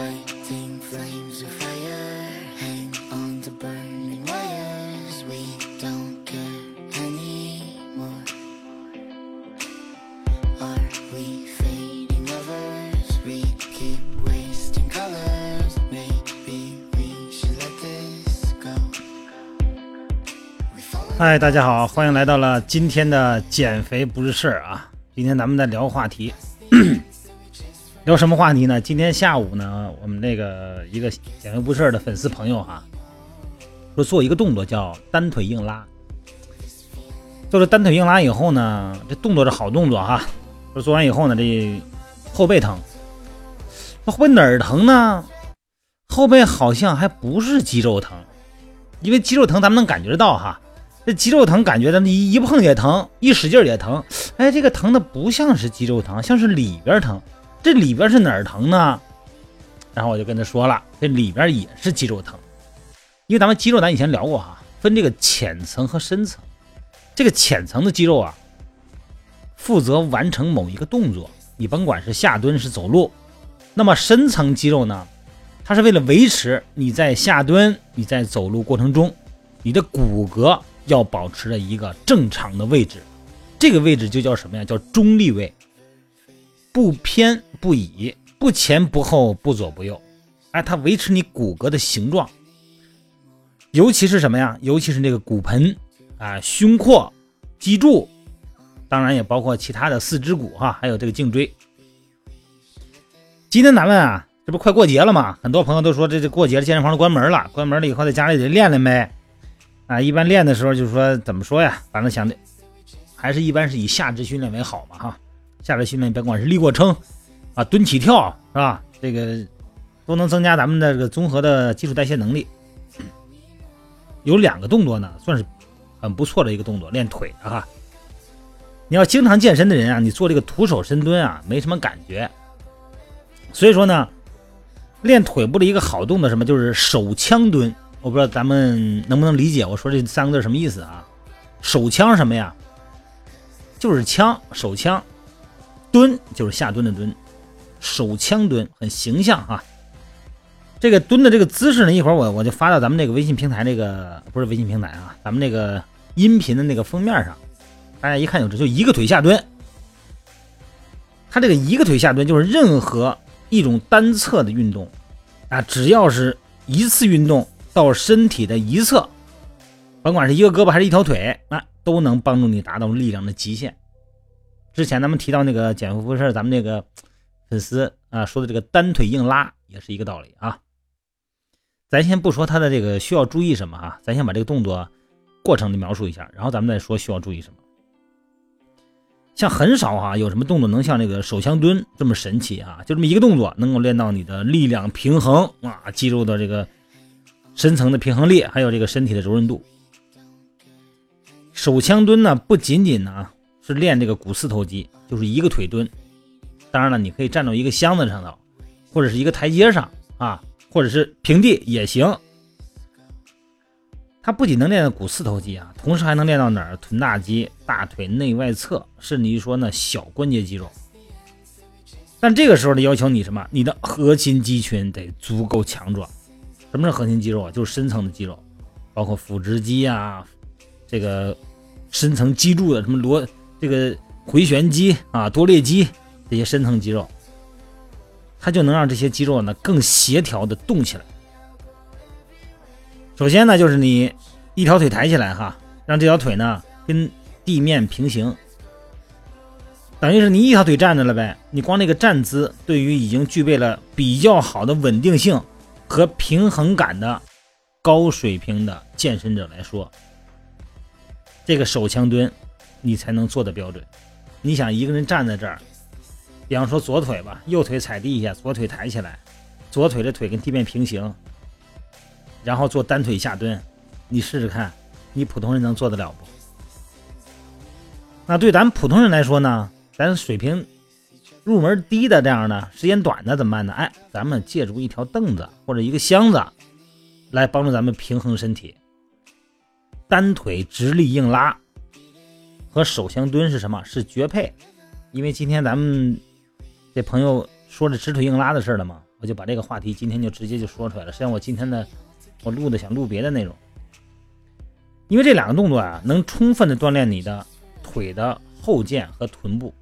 Fighting flames of fire, hang on to burning wires. We don't care anymore. Are we fading lovers? We keep wasting colors. Maybe we should let this go. We fall 嗨，大家好，欢迎来到了今天的减肥不是事儿啊。今天咱们在聊话题， 聊什么话题呢？今天下午呢，我们那个一个减肥不事的粉丝朋友哈，说做一个动作叫单腿硬拉。做了单腿硬拉以后呢，这动作是好动作哈。说做完以后呢，这后背疼，那后背哪儿疼呢？后背好像还不是肌肉疼，因为肌肉疼咱们能感觉到哈。这肌肉疼感觉咱们一一碰也疼，一使劲也疼。哎，这个疼的不像是肌肉疼，像是里边疼。这里边是哪儿疼呢？然后我就跟他说了，这里边也是肌肉疼，因为咱们肌肉咱以前聊过哈，分这个浅层和深层。这个浅层的肌肉啊，负责完成某一个动作，你甭管是下蹲是走路。那么深层肌肉呢，它是为了维持你在下蹲、你在走路过程中，你的骨骼要保持着一个正常的位置，这个位置就叫什么呀？叫中立位，不偏不倚，不前不后，不左不右，哎，它维持你骨骼的形状。尤其是什么呀？尤其是那个骨盆啊、胸廓、脊柱，当然也包括其他的四肢骨哈，还有这个颈椎。今天咱们啊，这不快过节了吗？很多朋友都说这这过节了，健身房都关门了，关门了以后在家里得练练呗。啊，一般练的时候就是说怎么说呀？反正想的还是一般是以下肢训练为好嘛哈。下肢训练甭管是立过撑啊、蹲起跳是吧？这个都能增加咱们的这个综合的基础代谢能力。有两个动作呢，算是很不错的一个动作，练腿的哈。你要经常健身的人啊，你做这个徒手深蹲啊，没什么感觉。所以说呢，练腿部的一个好动作什么，就是手枪蹲。我不知道咱们能不能理解我说这三个字什么意思啊？手枪什么呀？就是枪，手枪。蹲就是下蹲的蹲，手枪蹲很形象哈。这个蹲的这个姿势呢，一会儿我我就发到咱们那个微信平台那个不是微信平台啊，咱们那个音频的那个封面上，大家一看就知道，就一个腿下蹲。它这个一个腿下蹲就是任何一种单侧的运动啊，只要是一次运动到身体的一侧，甭管是一个胳膊还是一条腿，那都能帮助你达到力量的极限。之前咱们提到那个减肥不是咱们那个粉丝啊说的这个单腿硬拉也是一个道理啊。咱先不说他的这个需要注意什么哈，咱先把这个动作过程的描述一下，然后咱们再说需要注意什么。像很少哈有什么动作能像这个手枪蹲这么神奇啊，就这么一个动作能够练到你的力量平衡啊，肌肉的这个深层的平衡力，还有这个身体的柔韧度。手枪蹲呢不仅仅呢。是练这个股四头肌，就是一个腿蹲。当然了，你可以站到一个箱子上头，或者是一个台阶上啊，或者是平地也行。它不仅能练到股四头肌啊，同时还能练到哪儿？臀大肌、大腿内外侧，甚至于说呢小关节肌肉。但这个时候的要求你什么？你的核心肌群得足够强壮。什么是核心肌肉啊？就是深层的肌肉，包括腹直肌啊，这个深层脊柱的什么螺。这个回旋肌啊、多裂肌这些深层肌肉，它就能让这些肌肉呢更协调的动起来。首先呢，就是你一条腿抬起来哈，让这条腿呢跟地面平行，等于是你一条腿站着了呗。你光那个站姿，对于已经具备了比较好的稳定性和平衡感的高水平的健身者来说，这个手枪蹲。你才能做的标准。你想一个人站在这儿，比方说左腿吧，右腿踩地下，左腿抬起来，左腿的腿跟地面平行，然后做单腿下蹲，你试试看，你普通人能做得了不？那对咱普通人来说呢，咱水平入门低的这样的，时间短的怎么办呢？哎，咱们借助一条凳子或者一个箱子来帮助咱们平衡身体，单腿直立硬拉。和手枪蹲是什么？是绝配，因为今天咱们这朋友说这直腿硬拉的事了嘛，我就把这个话题今天就直接就说出来了。实际上我今天呢，我录的想录别的内容，因为这两个动作啊，能充分的锻炼你的腿的后腱和臀部。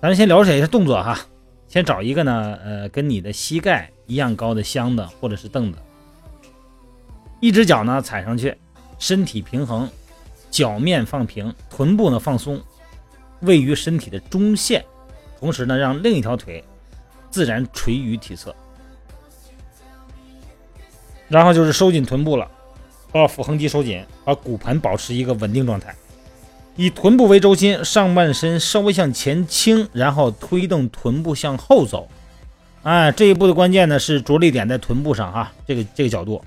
咱们先了解一下动作哈，先找一个呢，呃，跟你的膝盖一样高的箱子或者是凳子，一只脚呢踩上去，身体平衡，脚面放平，臀部呢放松，位于身体的中线，同时呢让另一条腿自然垂于体侧，然后就是收紧臀部了，把腹横肌收紧，把骨盆保持一个稳定状态。以臀部为轴心，上半身稍微向前倾，然后推动臀部向后走。哎，这一步的关键呢是着力点在臀部上哈，这个这个角度。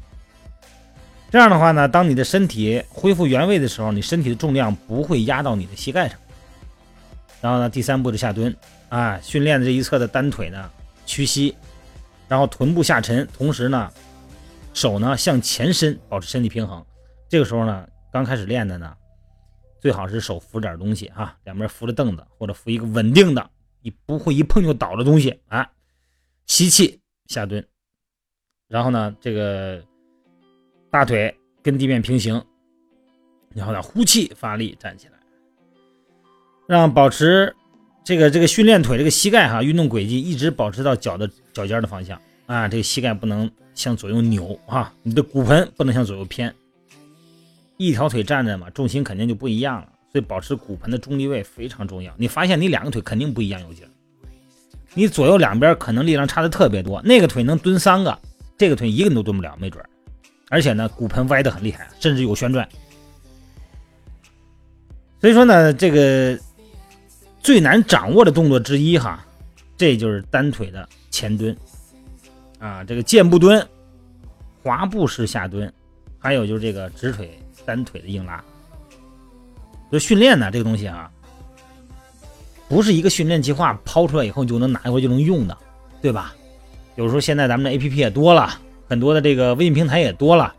这样的话呢，当你的身体恢复原位的时候，你身体的重量不会压到你的膝盖上。然后呢，第三步的下蹲，啊，训练的这一侧的单腿呢屈膝，然后臀部下沉，同时呢手呢向前伸，保持身体平衡。这个时候呢，刚开始练的呢。最好是手扶点东西啊，两边扶着凳子，或者扶一个稳定的，你不会一碰就倒的东西啊。吸气下蹲，然后呢，这个大腿跟地面平行，然后呢，呼气发力站起来，让保持这个这个训练腿这个膝盖哈，运动轨迹一直保持到脚的脚尖的方向啊，这个膝盖不能向左右扭啊，你的骨盆不能向左右偏。一条腿站着嘛，重心肯定就不一样了，所以保持骨盆的中立位非常重要。你发现你两个腿肯定不一样有劲，你左右两边可能力量差的特别多，那个腿能蹲三个，这个腿一个你都蹲不了，没准而且呢，骨盆歪的很厉害，甚至有旋转。所以说呢，这个最难掌握的动作之一哈，这就是单腿的前蹲啊，这个箭步蹲、滑步式下蹲，还有就是这个直腿。单腿的硬拉，就训练呢，这个东西啊，不是一个训练计划抛出来以后就能拿一回就能用的，对吧？有时候现在咱们的 A P P 也多了，很多的这个微信平台也多了。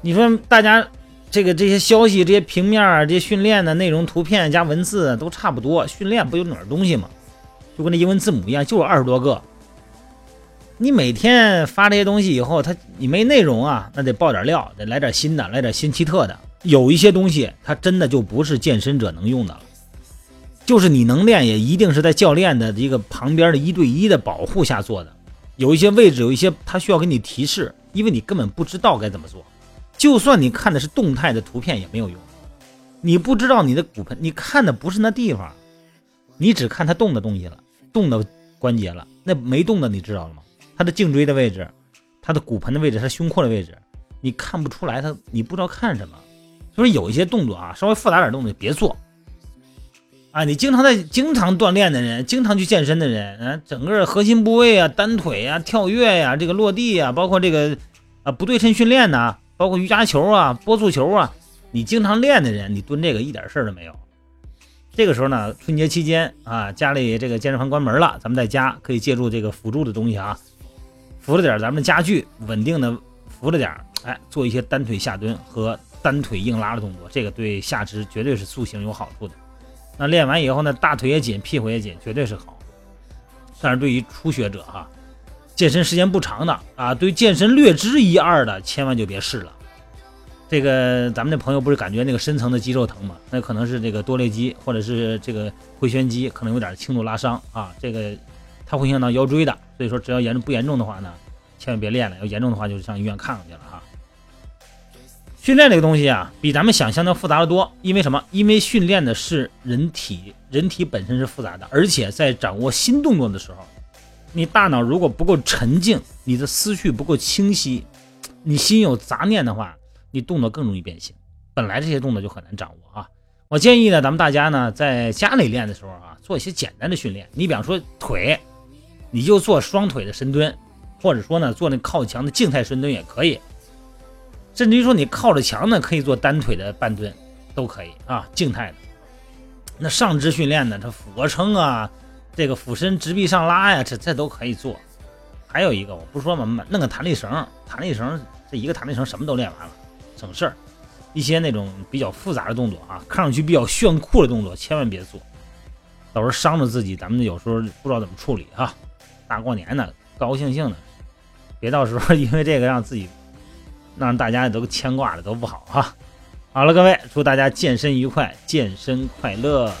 你说大家这个这些消息、这些平面、这些训练的内容、图片加文字都差不多，训练不有哪东西吗？就跟那英文字母一样，就二十多个。你每天发这些东西以后，它你没内容啊，那得爆点料，得来点新的，来点新奇特的。有一些东西，它真的就不是健身者能用的了，就是你能练，也一定是在教练的一个旁边的一对一的保护下做的。有一些位置，有一些他需要给你提示，因为你根本不知道该怎么做。就算你看的是动态的图片也没有用，你不知道你的骨盆，你看的不是那地方，你只看它动的东西了，动的关节了，那没动的你知道了吗？他的颈椎的位置，他的骨盆的位置，他胸廓的位置，你看不出来，他你不知道看什么。所以有一些动作啊，稍微复杂点动作别做。啊，你经常在经常锻炼的人，经常去健身的人，啊，整个核心部位啊，单腿啊，跳跃呀，这个落地啊，包括这个啊不对称训练呐，包括瑜伽球啊，波速球啊，你经常练的人，你蹲这个一点事儿都没有。这个时候呢，春节期间啊，家里这个健身房关门了，咱们在家可以借助这个辅助的东西啊。扶着点咱们的家具，稳定的扶着点哎，做一些单腿下蹲和单腿硬拉的动作，这个对下肢绝对是塑形有好处的。那练完以后呢，大腿也紧，屁股也紧，绝对是好。但是对于初学者哈，健身时间不长的啊，对健身略知一二的，千万就别试了。这个咱们这朋友不是感觉那个深层的肌肉疼吗？那可能是这个多裂肌或者是这个回旋肌可能有点轻度拉伤啊，这个。它会影响到腰椎的，所以说只要严重不严重的话呢，千万别练了。要严重的话，就上医院看看去了哈。训练这个东西啊，比咱们想象的复杂的多。因为什么？因为训练的是人体，人体本身是复杂的，而且在掌握新动作的时候，你大脑如果不够沉静，你的思绪不够清晰，你心有杂念的话，你动作更容易变形。本来这些动作就很难掌握啊。我建议呢，咱们大家呢在家里练的时候啊，做一些简单的训练。你比方说腿。你就做双腿的深蹲，或者说呢，做那靠墙的静态深蹲也可以，甚至于说你靠着墙呢，可以做单腿的半蹲，都可以啊，静态的。那上肢训练呢，这俯卧撑啊，这个俯身直臂上拉呀，这这都可以做。还有一个，我不说嘛，弄个弹力绳，弹力绳这一个弹力绳什么都练完了，省事儿。一些那种比较复杂的动作啊，看上去比较炫酷的动作，千万别做。到时候伤着自己，咱们有时候不知道怎么处理哈。大过年的，高高兴兴的，别到时候因为这个让自己让大家都牵挂的都不好哈。好了，各位，祝大家健身愉快，健身快乐。